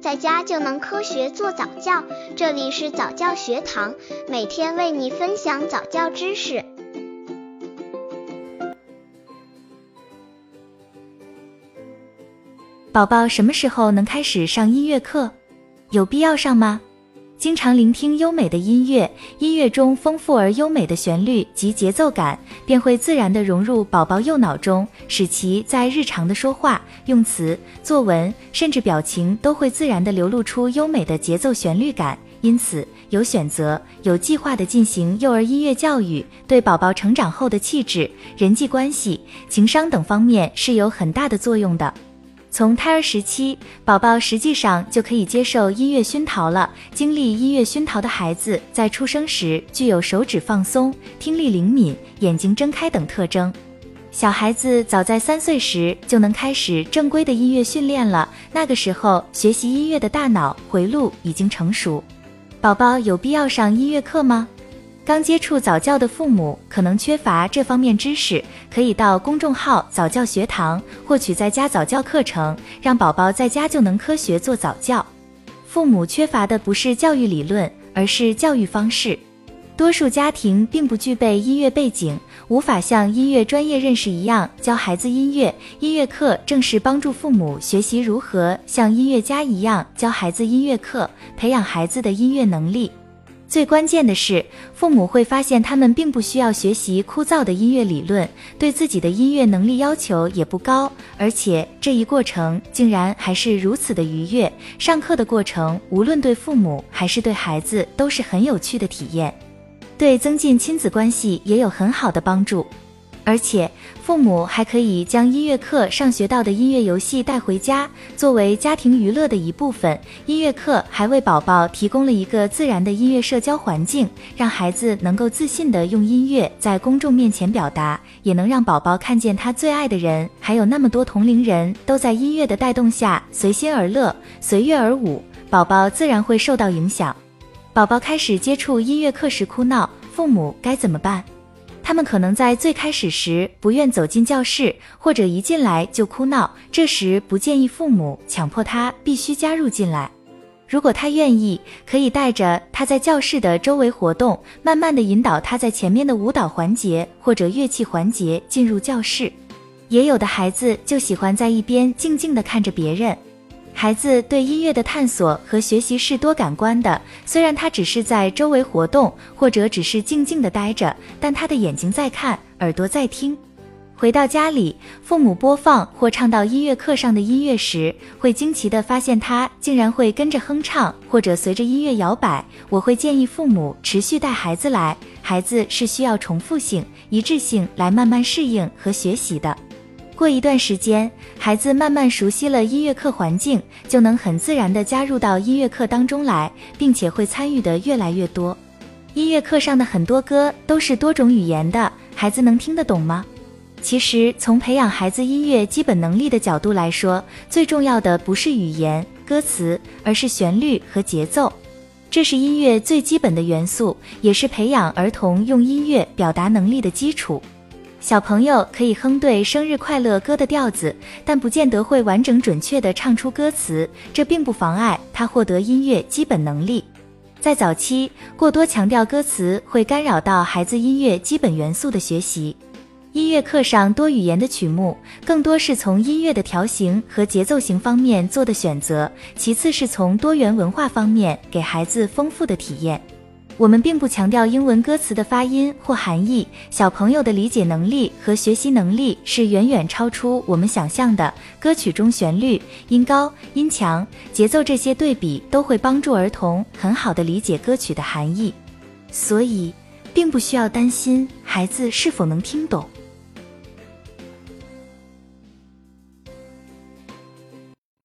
在家就能科学做早教。这里是早教学堂，每天为你分享早教知识。宝宝什么时候能开始上音乐课？有必要上吗？经常聆听优美的音乐，音乐中丰富而优美的旋律及节奏感，便会自然地融入宝宝右脑中，使其在日常的说话、用词、作文，甚至表情都会自然地流露出优美的节奏旋律感。因此，有选择、有计划地进行幼儿音乐教育，对宝宝成长后的气质、人际关系、情商等方面是有很大的作用的。从胎儿时期，宝宝实际上就可以接受音乐熏陶了。经历音乐熏陶的孩子，在出生时具有手指放松、听力灵敏、眼睛睁开等特征。小孩子早在三岁时就能开始正规的音乐训练了，那个时候学习音乐的大脑回路已经成熟。宝宝有必要上音乐课吗？刚接触早教的父母可能缺乏这方面知识，可以到公众号早教学堂获取在家早教课程，让宝宝在家就能科学做早教。父母缺乏的不是教育理论，而是教育方式。多数家庭并不具备音乐背景，无法像音乐专业认识一样教孩子音乐。音乐课正是帮助父母学习如何像音乐家一样教孩子音乐课，培养孩子的音乐能力。最关键的是，父母会发现他们并不需要学习枯燥的音乐理论，对自己的音乐能力要求也不高，而且这一过程竟然还是如此的愉悦。上课的过程，无论对父母还是对孩子，都是很有趣的体验，对增进亲子关系也有很好的帮助。而且，父母还可以将音乐课上学到的音乐游戏带回家，作为家庭娱乐的一部分。音乐课还为宝宝提供了一个自然的音乐社交环境，让孩子能够自信地用音乐在公众面前表达，也能让宝宝看见他最爱的人，还有那么多同龄人都在音乐的带动下随心而乐、随乐而舞，宝宝自然会受到影响。宝宝开始接触音乐课时哭闹，父母该怎么办？他们可能在最开始时不愿走进教室，或者一进来就哭闹。这时不建议父母强迫他必须加入进来。如果他愿意，可以带着他在教室的周围活动，慢慢的引导他在前面的舞蹈环节或者乐器环节进入教室。也有的孩子就喜欢在一边静静的看着别人。孩子对音乐的探索和学习是多感官的，虽然他只是在周围活动，或者只是静静的待着，但他的眼睛在看，耳朵在听。回到家里，父母播放或唱到音乐课上的音乐时，会惊奇地发现他竟然会跟着哼唱，或者随着音乐摇摆。我会建议父母持续带孩子来，孩子是需要重复性、一致性来慢慢适应和学习的。过一段时间，孩子慢慢熟悉了音乐课环境，就能很自然地加入到音乐课当中来，并且会参与的越来越多。音乐课上的很多歌都是多种语言的，孩子能听得懂吗？其实，从培养孩子音乐基本能力的角度来说，最重要的不是语言、歌词，而是旋律和节奏。这是音乐最基本的元素，也是培养儿童用音乐表达能力的基础。小朋友可以哼对生日快乐歌的调子，但不见得会完整准确地唱出歌词，这并不妨碍他获得音乐基本能力。在早期，过多强调歌词会干扰到孩子音乐基本元素的学习。音乐课上多语言的曲目，更多是从音乐的调型和节奏型方面做的选择，其次是从多元文化方面给孩子丰富的体验。我们并不强调英文歌词的发音或含义，小朋友的理解能力和学习能力是远远超出我们想象的。歌曲中旋律、音高、音强、节奏这些对比都会帮助儿童很好的理解歌曲的含义，所以并不需要担心孩子是否能听懂。